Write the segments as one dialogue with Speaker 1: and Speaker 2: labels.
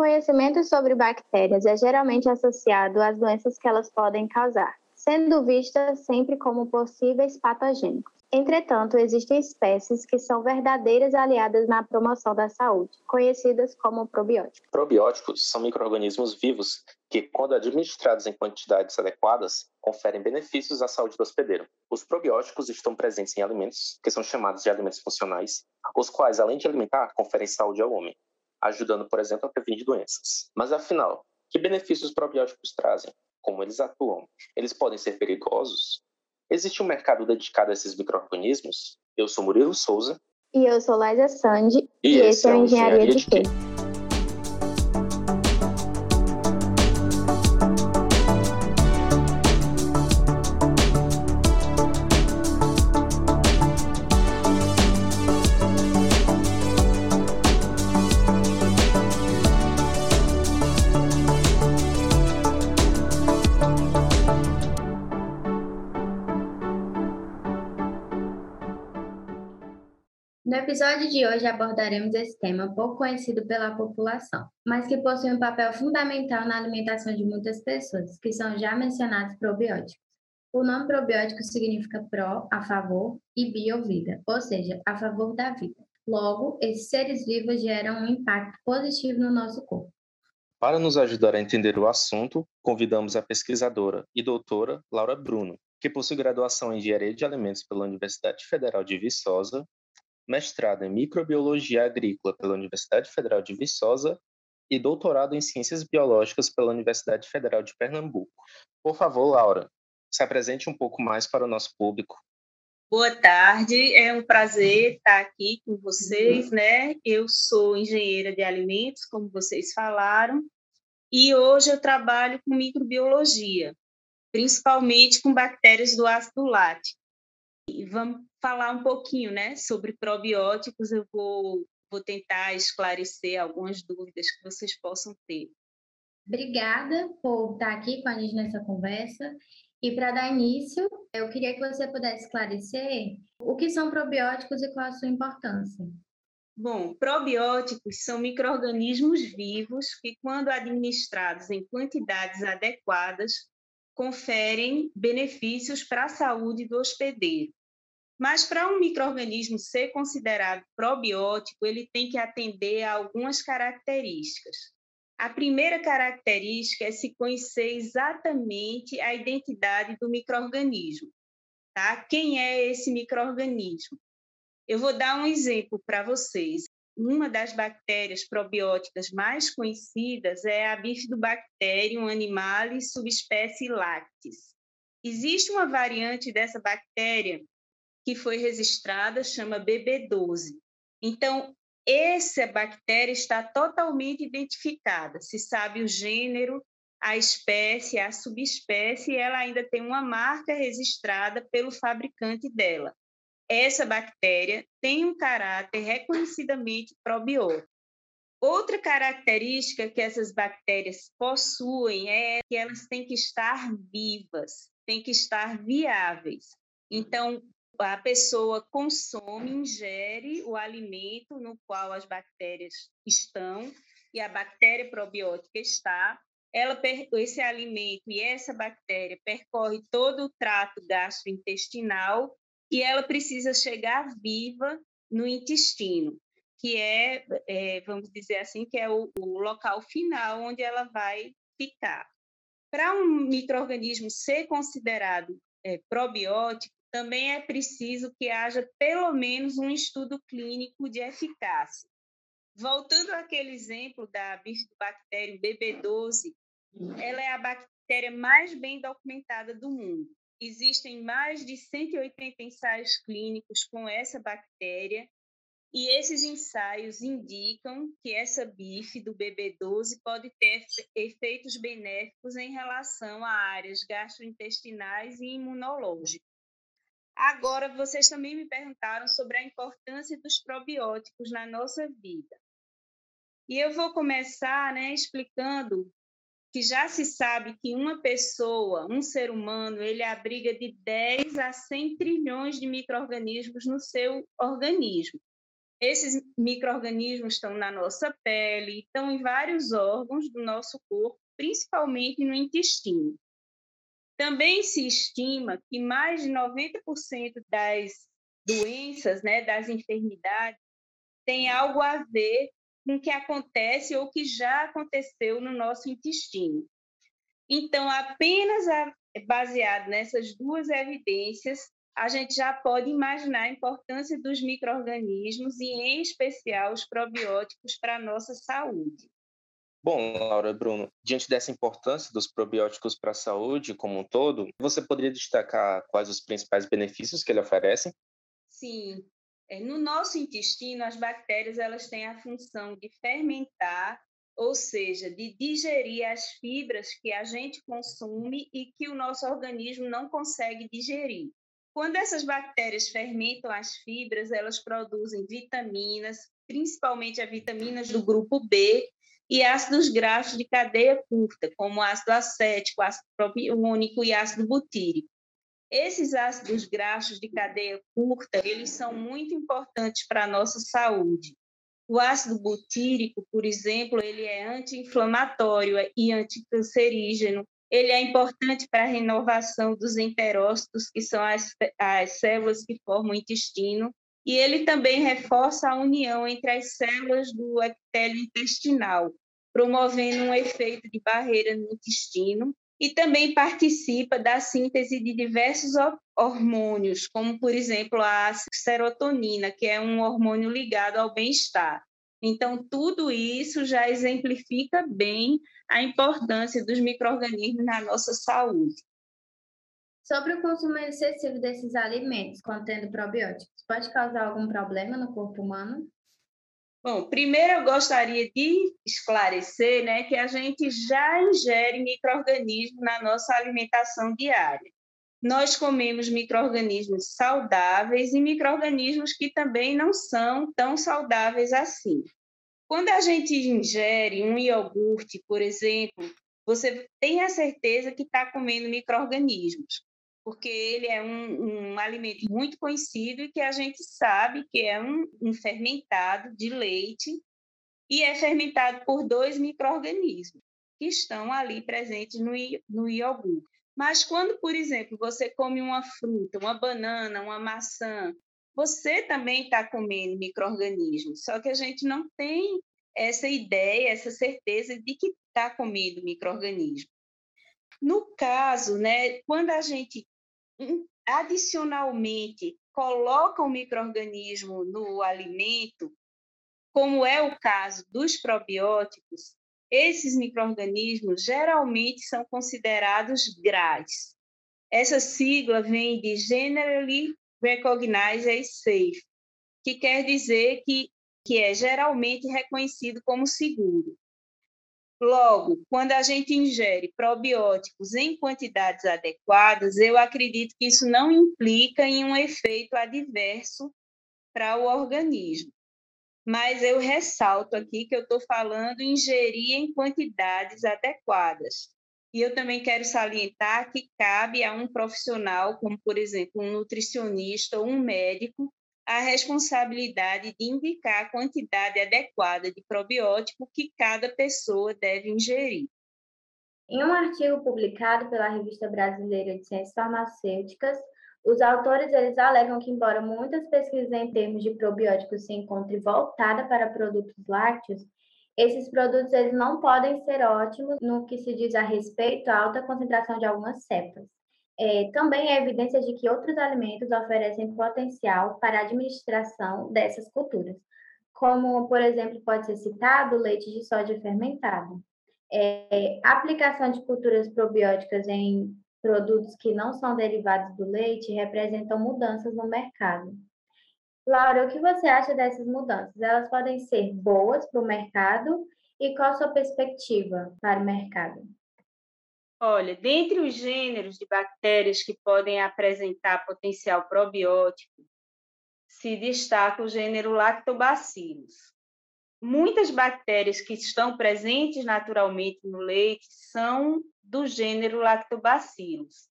Speaker 1: conhecimento sobre bactérias é geralmente associado às doenças que elas podem causar, sendo vistas sempre como possíveis patogênicos. Entretanto, existem espécies que são verdadeiras aliadas na promoção da saúde, conhecidas como probióticos.
Speaker 2: Probióticos são microrganismos vivos que, quando administrados em quantidades adequadas, conferem benefícios à saúde do hospedeiro. Os probióticos estão presentes em alimentos, que são chamados de alimentos funcionais, os quais, além de alimentar, conferem saúde ao homem, ajudando, por exemplo, a prevenir doenças. Mas afinal, que benefícios os probióticos trazem? Como eles atuam? Eles podem ser perigosos? Existe um mercado dedicado a esses micro-organismos? Eu sou Murilo Souza.
Speaker 1: E eu sou Laisa Sandi. E, e esse é o Engenharia, Engenharia de Quê? Episódio de hoje abordaremos esse tema pouco conhecido pela população, mas que possui um papel fundamental na alimentação de muitas pessoas, que são já mencionados probióticos. O nome probiótico significa pró, a favor, e bio, vida, ou seja, a favor da vida. Logo, esses seres vivos geram um impacto positivo no nosso corpo.
Speaker 2: Para nos ajudar a entender o assunto, convidamos a pesquisadora e doutora Laura Bruno, que possui graduação em Engenharia de Alimentos pela Universidade Federal de Viçosa mestrado em Microbiologia Agrícola pela Universidade Federal de Viçosa e doutorado em Ciências Biológicas pela Universidade Federal de Pernambuco. Por favor, Laura, se apresente um pouco mais para o nosso público.
Speaker 3: Boa tarde, é um prazer estar aqui com vocês, né? Eu sou engenheira de alimentos, como vocês falaram, e hoje eu trabalho com microbiologia, principalmente com bactérias do ácido lático. E vamos falar um pouquinho né, sobre probióticos. Eu vou, vou tentar esclarecer algumas dúvidas que vocês possam ter.
Speaker 1: Obrigada por estar aqui com a gente nessa conversa. E para dar início, eu queria que você pudesse esclarecer o que são probióticos e qual a sua importância.
Speaker 3: Bom, probióticos são micro-organismos vivos que, quando administrados em quantidades adequadas, conferem benefícios para a saúde do hospedeiro. Mas para um microorganismo ser considerado probiótico, ele tem que atender a algumas características. A primeira característica é se conhecer exatamente a identidade do microorganismo, tá? Quem é esse microorganismo? Eu vou dar um exemplo para vocês. Uma das bactérias probióticas mais conhecidas é a Bifidobacterium animalis subespécie lactis. Existe uma variante dessa bactéria que foi registrada chama BB12. Então, essa bactéria está totalmente identificada. Se sabe o gênero, a espécie, a subespécie, e ela ainda tem uma marca registrada pelo fabricante dela. Essa bactéria tem um caráter reconhecidamente probiótico. Outra característica que essas bactérias possuem é que elas têm que estar vivas, têm que estar viáveis. Então, a pessoa consome, ingere o alimento no qual as bactérias estão e a bactéria probiótica está. Ela, esse alimento e essa bactéria percorre todo o trato gastrointestinal e ela precisa chegar viva no intestino, que é, é vamos dizer assim, que é o, o local final onde ela vai ficar. Para um microorganismo ser considerado é, probiótico, também é preciso que haja pelo menos um estudo clínico de eficácia. Voltando àquele exemplo da Bifidobacterium BB12, ela é a bactéria mais bem documentada do mundo. Existem mais de 180 ensaios clínicos com essa bactéria e esses ensaios indicam que essa BIF do BB12 pode ter efeitos benéficos em relação a áreas gastrointestinais e imunológicas. Agora, vocês também me perguntaram sobre a importância dos probióticos na nossa vida. E eu vou começar né, explicando que já se sabe que uma pessoa, um ser humano, ele abriga de 10 a 100 trilhões de micro-organismos no seu organismo. Esses micro-organismos estão na nossa pele, estão em vários órgãos do nosso corpo, principalmente no intestino. Também se estima que mais de 90% das doenças, né, das enfermidades, tem algo a ver com o que acontece ou que já aconteceu no nosso intestino. Então, apenas baseado nessas duas evidências, a gente já pode imaginar a importância dos micro-organismos e, em especial, os probióticos para a nossa saúde.
Speaker 2: Bom, Laura, Bruno, diante dessa importância dos probióticos para a saúde como um todo, você poderia destacar quais os principais benefícios que ele oferece?
Speaker 3: Sim. É, no nosso intestino, as bactérias elas têm a função de fermentar, ou seja, de digerir as fibras que a gente consome e que o nosso organismo não consegue digerir. Quando essas bactérias fermentam as fibras, elas produzem vitaminas, principalmente as vitaminas do grupo B e ácidos graxos de cadeia curta, como ácido acético, ácido propiônico e ácido butírico. Esses ácidos graxos de cadeia curta, eles são muito importantes para a nossa saúde. O ácido butírico, por exemplo, ele é anti-inflamatório e anticancerígeno, ele é importante para a renovação dos enterócitos, que são as, as células que formam o intestino, e ele também reforça a união entre as células do epitélio intestinal, promovendo um efeito de barreira no intestino, e também participa da síntese de diversos hormônios, como, por exemplo, a serotonina, que é um hormônio ligado ao bem-estar. Então, tudo isso já exemplifica bem a importância dos micro-organismos na nossa saúde.
Speaker 1: Sobre o consumo excessivo desses alimentos contendo probióticos, pode causar algum problema no corpo humano?
Speaker 3: Bom, primeiro eu gostaria de esclarecer né, que a gente já ingere micro-organismos na nossa alimentação diária. Nós comemos micro-organismos saudáveis e micro-organismos que também não são tão saudáveis assim. Quando a gente ingere um iogurte, por exemplo, você tem a certeza que está comendo micro-organismos, porque ele é um, um, alimento muito conhecido e que a gente sabe que é um, um fermentado de leite e é fermentado por dois micro-organismos que estão ali presentes no, no iogurte. Mas quando, por exemplo, você come uma fruta, uma banana, uma maçã, você também está comendo micro-organismos, só que a gente não tem essa ideia, essa certeza de que está comendo micro-organismo. No caso, né, quando a gente adicionalmente coloca o um microorganismo no alimento, como é o caso dos probióticos, esses microorganismos geralmente são considerados GRAS. Essa sigla vem de Generally Recognized as Safe, que quer dizer que, que é geralmente reconhecido como seguro. Logo, quando a gente ingere probióticos em quantidades adequadas, eu acredito que isso não implica em um efeito adverso para o organismo. Mas eu ressalto aqui que eu estou falando ingerir em quantidades adequadas. E eu também quero salientar que cabe a um profissional, como por exemplo um nutricionista ou um médico, a responsabilidade de indicar a quantidade adequada de probiótico que cada pessoa deve ingerir.
Speaker 1: Em um artigo publicado pela Revista Brasileira de Ciências Farmacêuticas, os autores eles alegam que, embora muitas pesquisas em termos de probióticos se encontrem voltadas para produtos lácteos, esses produtos eles não podem ser ótimos no que se diz a respeito à alta concentração de algumas cepas. É, também é evidência de que outros alimentos oferecem potencial para a administração dessas culturas, como, por exemplo, pode ser citado leite de soja fermentado. É, aplicação de culturas probióticas em produtos que não são derivados do leite representam mudanças no mercado. Laura, o que você acha dessas mudanças? Elas podem ser boas para o mercado e qual a sua perspectiva para o mercado?
Speaker 3: Olha, dentre os gêneros de bactérias que podem apresentar potencial probiótico, se destaca o gênero Lactobacillus. Muitas bactérias que estão presentes naturalmente no leite são do gênero Lactobacillus.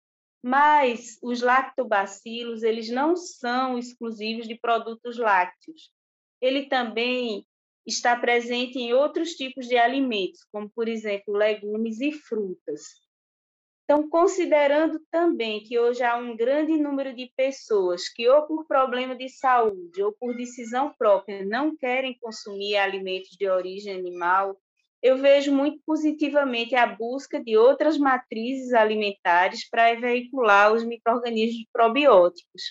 Speaker 3: Mas os lactobacilos, eles não são exclusivos de produtos lácteos. ele também está presente em outros tipos de alimentos, como, por exemplo, legumes e frutas. Então, considerando também que hoje há um grande número de pessoas que, ou por problema de saúde ou por decisão própria, não querem consumir alimentos de origem animal, eu vejo muito positivamente a busca de outras matrizes alimentares para veicular os micro-organismos probióticos.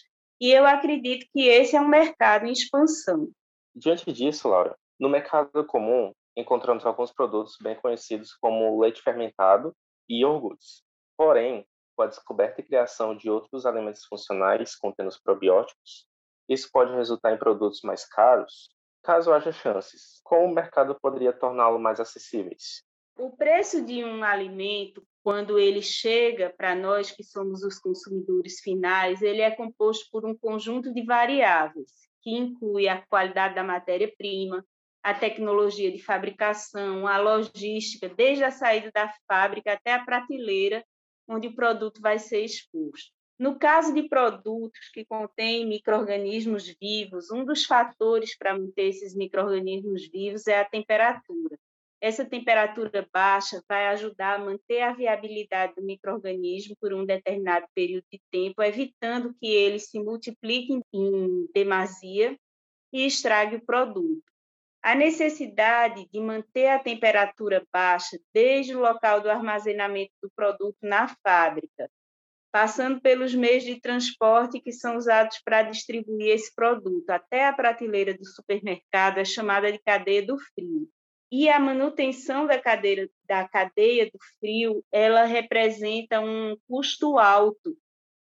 Speaker 3: E eu acredito que esse é um mercado em expansão.
Speaker 2: Diante disso, Laura, no mercado comum encontramos alguns produtos bem conhecidos como leite fermentado e iogurtes. Porém, com a descoberta e criação de outros alimentos funcionais contendo os probióticos, isso pode resultar em produtos mais caros caso haja chances, como o mercado poderia torná-lo mais acessíveis?
Speaker 3: O preço de um alimento, quando ele chega para nós que somos os consumidores finais, ele é composto por um conjunto de variáveis, que inclui a qualidade da matéria-prima, a tecnologia de fabricação, a logística, desde a saída da fábrica até a prateleira onde o produto vai ser exposto. No caso de produtos que contêm microrganismos vivos, um dos fatores para manter esses microrganismos vivos é a temperatura. Essa temperatura baixa vai ajudar a manter a viabilidade do microorganismo por um determinado período de tempo, evitando que ele se multiplique em demasia e estrague o produto. A necessidade de manter a temperatura baixa desde o local do armazenamento do produto na fábrica passando pelos meios de transporte que são usados para distribuir esse produto até a prateleira do supermercado, é chamada de cadeia do frio. E a manutenção da, cadeira, da cadeia do frio, ela representa um custo alto.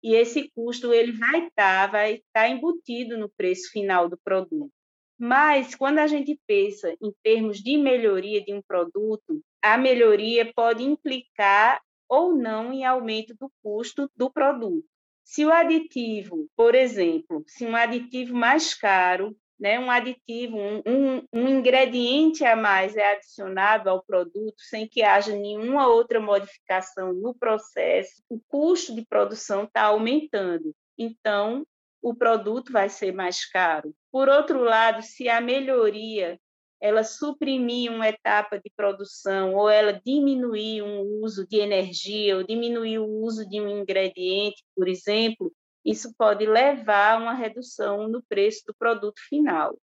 Speaker 3: E esse custo ele vai estar, tá, vai estar tá embutido no preço final do produto. Mas quando a gente pensa em termos de melhoria de um produto, a melhoria pode implicar ou não em aumento do custo do produto. Se o aditivo, por exemplo, se um aditivo mais caro, né, um aditivo, um, um, um ingrediente a mais é adicionado ao produto sem que haja nenhuma outra modificação no processo, o custo de produção está aumentando. Então, o produto vai ser mais caro. Por outro lado, se a melhoria ela suprimir uma etapa de produção ou ela diminuir um uso de energia ou diminuir o uso de um ingrediente, por exemplo, isso pode levar a uma redução no preço do produto final.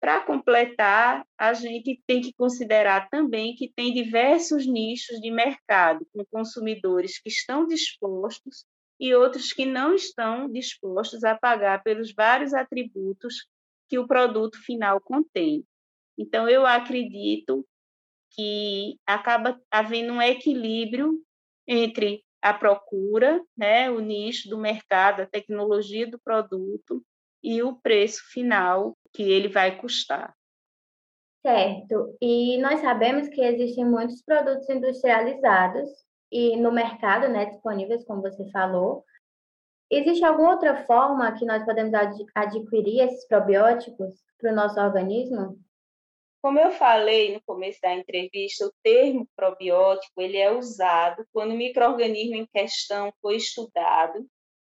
Speaker 3: Para completar, a gente tem que considerar também que tem diversos nichos de mercado, com consumidores que estão dispostos e outros que não estão dispostos a pagar pelos vários atributos que o produto final contém. Então, eu acredito que acaba havendo um equilíbrio entre a procura, né, o nicho do mercado, a tecnologia do produto e o preço final que ele vai custar.
Speaker 1: Certo. E nós sabemos que existem muitos produtos industrializados e no mercado, né, disponíveis, como você falou. Existe alguma outra forma que nós podemos adquirir esses probióticos para o nosso organismo?
Speaker 3: Como eu falei no começo da entrevista, o termo probiótico ele é usado quando o microorganismo em questão foi estudado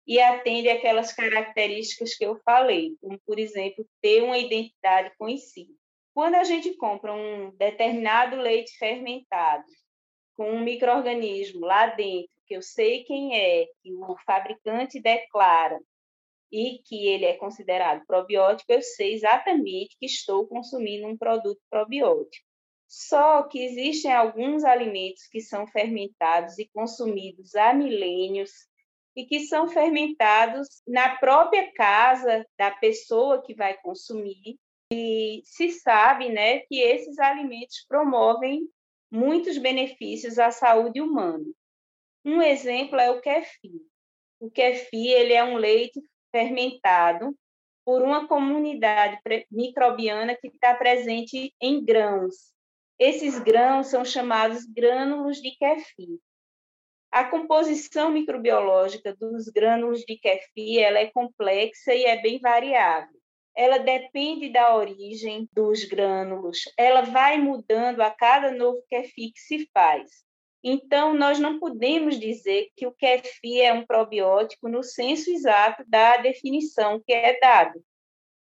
Speaker 3: e atende aquelas características que eu falei, como, por exemplo, ter uma identidade conhecida. Quando a gente compra um determinado leite fermentado com um microorganismo lá dentro, que eu sei quem é, que o fabricante declara e que ele é considerado probiótico, eu sei exatamente que estou consumindo um produto probiótico. Só que existem alguns alimentos que são fermentados e consumidos há milênios e que são fermentados na própria casa da pessoa que vai consumir. E se sabe né, que esses alimentos promovem muitos benefícios à saúde humana. Um exemplo é o kefir. O kefir ele é um leite fermentado por uma comunidade microbiana que está presente em grãos. Esses grãos são chamados grânulos de kefir. A composição microbiológica dos grânulos de kefir ela é complexa e é bem variável. Ela depende da origem dos grânulos, ela vai mudando a cada novo kefir que se faz. Então, nós não podemos dizer que o kefir é um probiótico no senso exato da definição que é dado.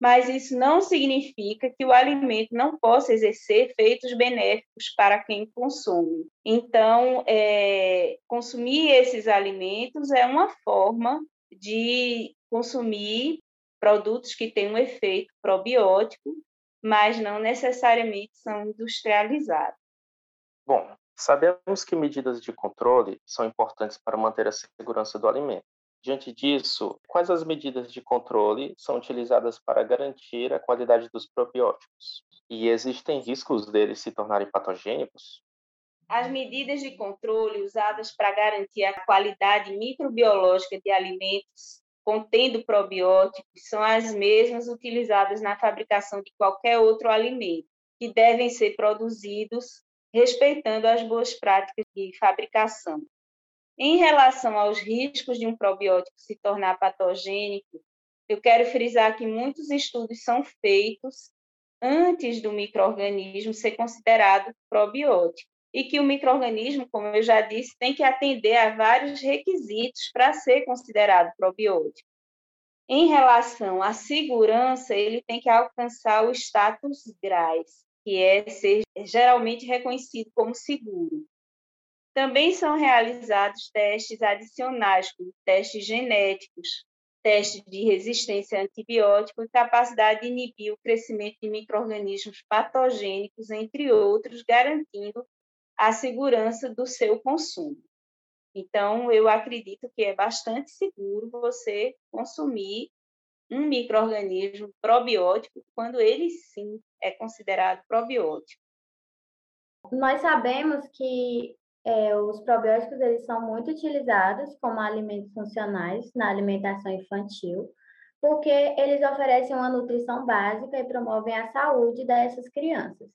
Speaker 3: mas isso não significa que o alimento não possa exercer efeitos benéficos para quem consome. Então, é, consumir esses alimentos é uma forma de consumir produtos que têm um efeito probiótico, mas não necessariamente são industrializados.
Speaker 2: Bom, sabemos que medidas de controle são importantes para manter a segurança do alimento. Diante disso, quais as medidas de controle são utilizadas para garantir a qualidade dos probióticos? E existem riscos deles se tornarem patogênicos?
Speaker 3: As medidas de controle usadas para garantir a qualidade microbiológica de alimentos contendo probióticos são as mesmas utilizadas na fabricação de qualquer outro alimento, que devem ser produzidos respeitando as boas práticas de fabricação. Em relação aos riscos de um probiótico se tornar patogênico, eu quero frisar que muitos estudos são feitos antes do microorganismo ser considerado probiótico e que o microorganismo, como eu já disse, tem que atender a vários requisitos para ser considerado probiótico. Em relação à segurança, ele tem que alcançar o status GRAS, que é ser geralmente reconhecido como seguro. Também são realizados testes adicionais, como testes genéticos, testes de resistência a antibiótico e capacidade de inibir o crescimento de microrganismos patogênicos, entre outros, garantindo a segurança do seu consumo. Então, eu acredito que é bastante seguro você consumir um microorganismo probiótico quando ele sim é considerado probiótico.
Speaker 1: Nós sabemos que é, os probióticos eles são muito utilizados como alimentos funcionais na alimentação infantil, porque eles oferecem uma nutrição básica e promovem a saúde dessas crianças.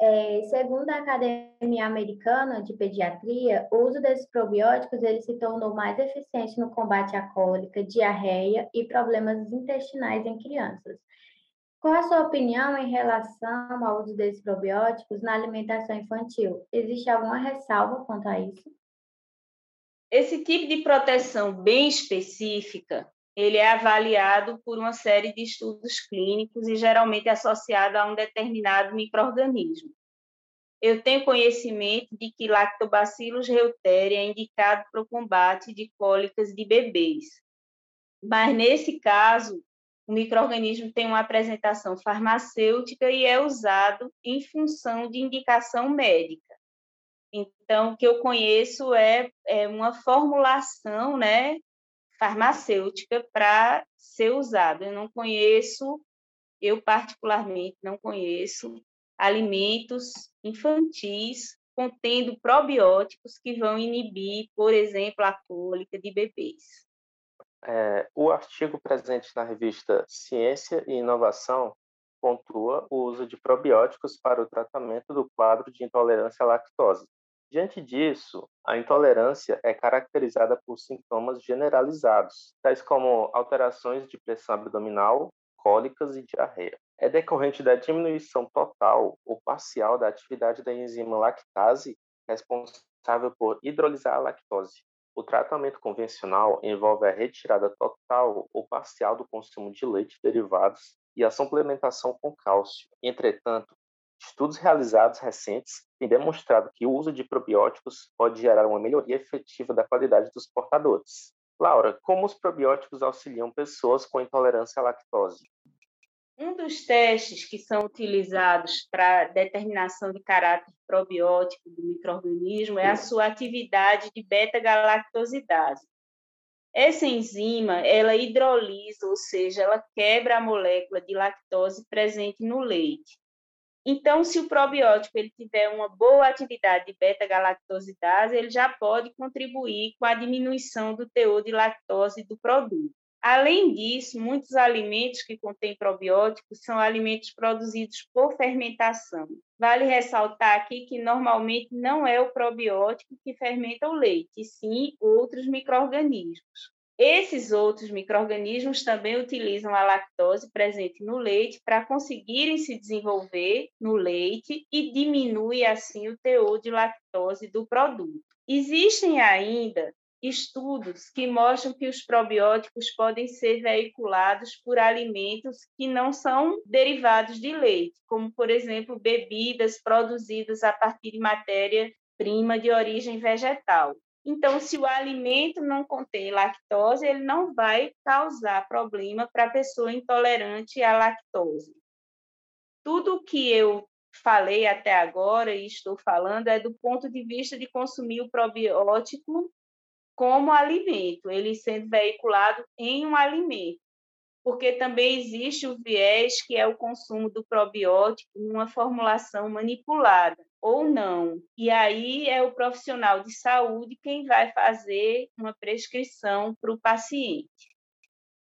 Speaker 1: É, segundo a Academia Americana de Pediatria, o uso desses probióticos ele se tornou mais eficiente no combate à cólica, diarreia e problemas intestinais em crianças. Qual a sua opinião em relação ao uso desses probióticos na alimentação infantil? Existe alguma ressalva quanto a isso?
Speaker 3: Esse tipo de proteção bem específica, ele é avaliado por uma série de estudos clínicos e geralmente associado a um determinado microorganismo. Eu tenho conhecimento de que Lactobacillus reuteri é indicado para o combate de cólicas de bebês. Mas nesse caso, o microorganismo tem uma apresentação farmacêutica e é usado em função de indicação médica. Então, o que eu conheço é, é uma formulação né, farmacêutica para ser usado. Eu não conheço, eu particularmente não conheço alimentos infantis contendo probióticos que vão inibir, por exemplo, a cólica de bebês.
Speaker 2: É, o artigo presente na revista Ciência e Inovação pontua o uso de probióticos para o tratamento do quadro de intolerância à lactose. Diante disso, a intolerância é caracterizada por sintomas generalizados, tais como alterações de pressão abdominal, cólicas e diarreia. É decorrente da diminuição total ou parcial da atividade da enzima lactase responsável por hidrolisar a lactose, o tratamento convencional envolve a retirada total ou parcial do consumo de leite derivados e a suplementação com cálcio. Entretanto, estudos realizados recentes têm demonstrado que o uso de probióticos pode gerar uma melhoria efetiva da qualidade dos portadores. Laura, como os probióticos auxiliam pessoas com intolerância à lactose?
Speaker 3: Um dos testes que são utilizados para determinação de caráter probiótico do microorganismo é a sua atividade de beta-galactosidase. Essa enzima, ela hidrolisa, ou seja, ela quebra a molécula de lactose presente no leite. Então, se o probiótico ele tiver uma boa atividade de beta-galactosidase, ele já pode contribuir com a diminuição do teor de lactose do produto. Além disso, muitos alimentos que contêm probióticos são alimentos produzidos por fermentação. Vale ressaltar aqui que normalmente não é o probiótico que fermenta o leite, e sim outros microrganismos. Esses outros microrganismos também utilizam a lactose presente no leite para conseguirem se desenvolver no leite e diminui assim o teor de lactose do produto. Existem ainda estudos que mostram que os probióticos podem ser veiculados por alimentos que não são derivados de leite, como, por exemplo, bebidas produzidas a partir de matéria-prima de origem vegetal. Então, se o alimento não contém lactose, ele não vai causar problema para a pessoa intolerante à lactose. Tudo que eu falei até agora e estou falando é do ponto de vista de consumir o probiótico como alimento, ele sendo veiculado em um alimento. Porque também existe o viés que é o consumo do probiótico numa formulação manipulada ou não. E aí é o profissional de saúde quem vai fazer uma prescrição para o paciente.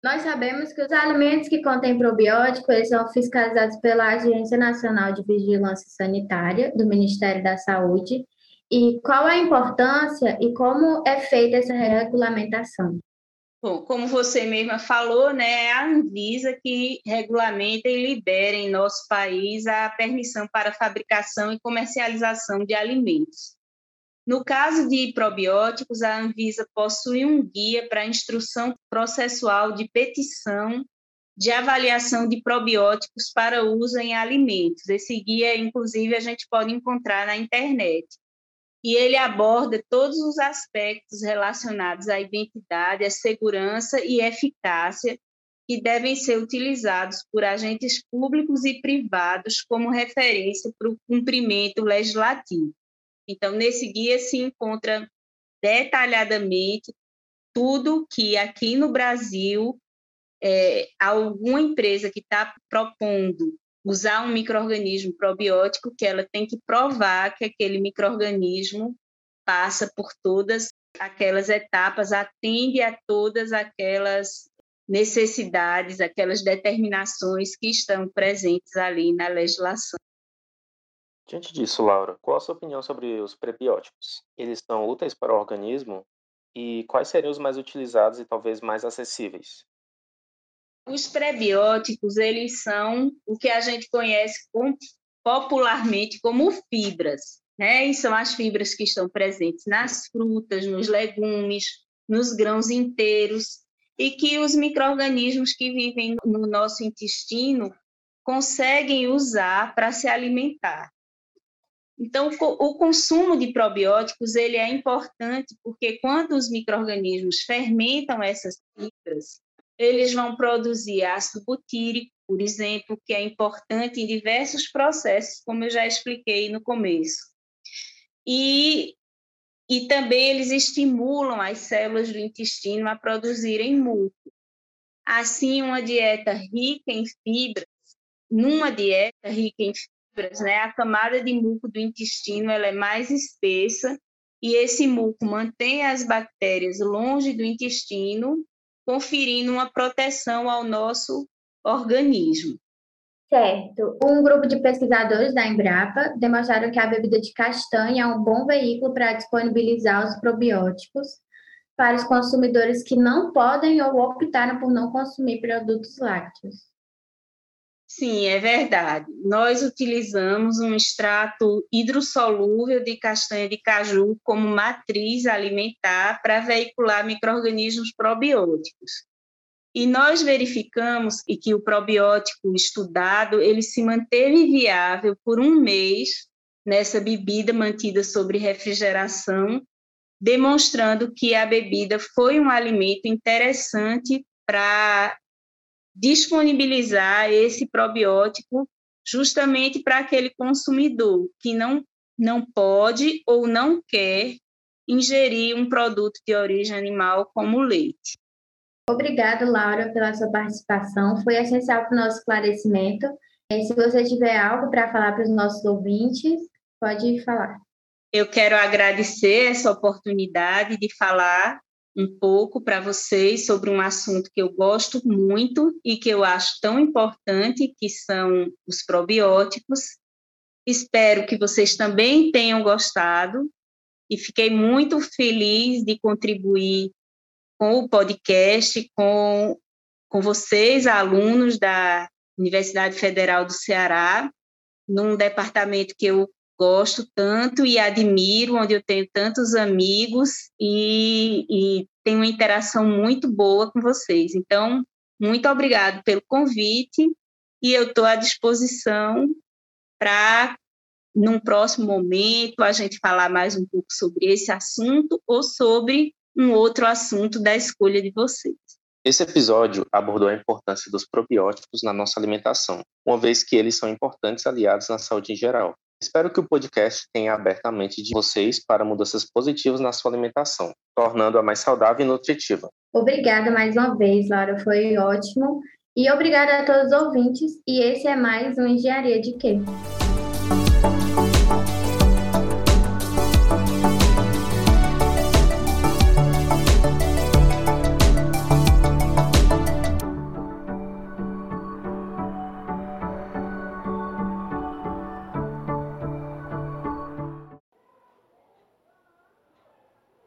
Speaker 1: Nós sabemos que os alimentos que contêm probiótico eles são fiscalizados pela Agência Nacional de Vigilância Sanitária do Ministério da Saúde. E qual a importância e como é feita essa regulamentação?
Speaker 3: Bom, como você mesma falou, né, é a Anvisa que regulamenta e libera em nosso país a permissão para fabricação e comercialização de alimentos. No caso de probióticos, a Anvisa possui um guia para instrução processual de petição de avaliação de probióticos para uso em alimentos. Esse guia, inclusive, a gente pode encontrar na internet. E ele aborda todos os aspectos relacionados à identidade, à segurança e eficácia que devem ser utilizados por agentes públicos e privados como referência para o cumprimento legislativo. Então, nesse guia se encontra detalhadamente tudo que aqui no Brasil é, alguma empresa que está propondo usar um microorganismo probiótico, que ela tem que provar que aquele microorganismo passa por todas aquelas etapas, atende a todas aquelas necessidades, aquelas determinações que estão presentes ali na legislação.
Speaker 2: Diante disso, Laura, qual a sua opinião sobre os prebióticos? Eles são úteis para o organismo? E quais seriam os mais utilizados e talvez mais acessíveis?
Speaker 3: Os prebióticos, eles são o que a gente conhece com, popularmente como fibras, né? E são as fibras que estão presentes nas frutas, nos legumes, nos grãos inteiros, e que os micro-organismos que vivem no nosso intestino conseguem usar para se alimentar. Então, o consumo de probióticos ele é importante porque quando os microrganismos fermentam essas fibras, eles vão produzir ácido butírico, por exemplo, que é importante em diversos processos, como eu já expliquei no começo. E, e também eles estimulam as células do intestino a produzirem muco. Assim, uma dieta rica em fibras, numa dieta rica em fibras, né, a camada de muco do intestino ela é mais espessa e esse muco mantém as bactérias longe do intestino, conferindo uma proteção ao nosso organismo.
Speaker 1: Certo. Um grupo de pesquisadores da Embrapa demonstraram que a bebida de castanha é um bom veículo para disponibilizar os probióticos para os consumidores que não podem ou optaram por não consumir produtos lácteos.
Speaker 3: Sim, é verdade. Nós utilizamos um extrato hidrossolúvel de castanha de caju como matriz alimentar para veicular microrganismos probióticos. E nós verificamos que o probiótico estudado ele se manteve viável por um mês nessa bebida mantida sobre refrigeração, demonstrando que a bebida foi um alimento interessante para disponibilizar esse probiótico justamente para aquele consumidor que não, não pode ou não quer ingerir um produto de origem animal como o leite.
Speaker 1: Obrigada, Laura, pela sua participação. Foi essencial para o nosso esclarecimento. E se você tiver algo para falar para os nossos ouvintes, pode falar.
Speaker 3: Eu quero agradecer essa oportunidade de falar um pouco para vocês sobre um assunto que eu gosto muito e que eu acho tão importante, que são os probióticos. Espero que vocês também tenham gostado e fiquei muito feliz de contribuir com o podcast, com, com vocês, alunos da Universidade Federal do Ceará, num departamento que eu gosto tanto e admiro, onde eu tenho tantos amigos e, e tenho uma interação muito boa com vocês. Então, muito obrigado pelo convite e eu estou à disposição para, num próximo momento, a gente falar mais um pouco sobre esse assunto ou sobre um outro assunto da escolha de vocês.
Speaker 2: Esse episódio abordou a importância dos probióticos na nossa alimentação, uma vez que eles são importantes aliados na saúde em geral. Espero que o podcast tenha aberto a mente de vocês para mudanças positivas na sua alimentação, tornando-a mais saudável e nutritiva.
Speaker 1: Obrigada mais uma vez, Laura, foi ótimo. E obrigada a todos os ouvintes. E esse é mais um Engenharia de Quê?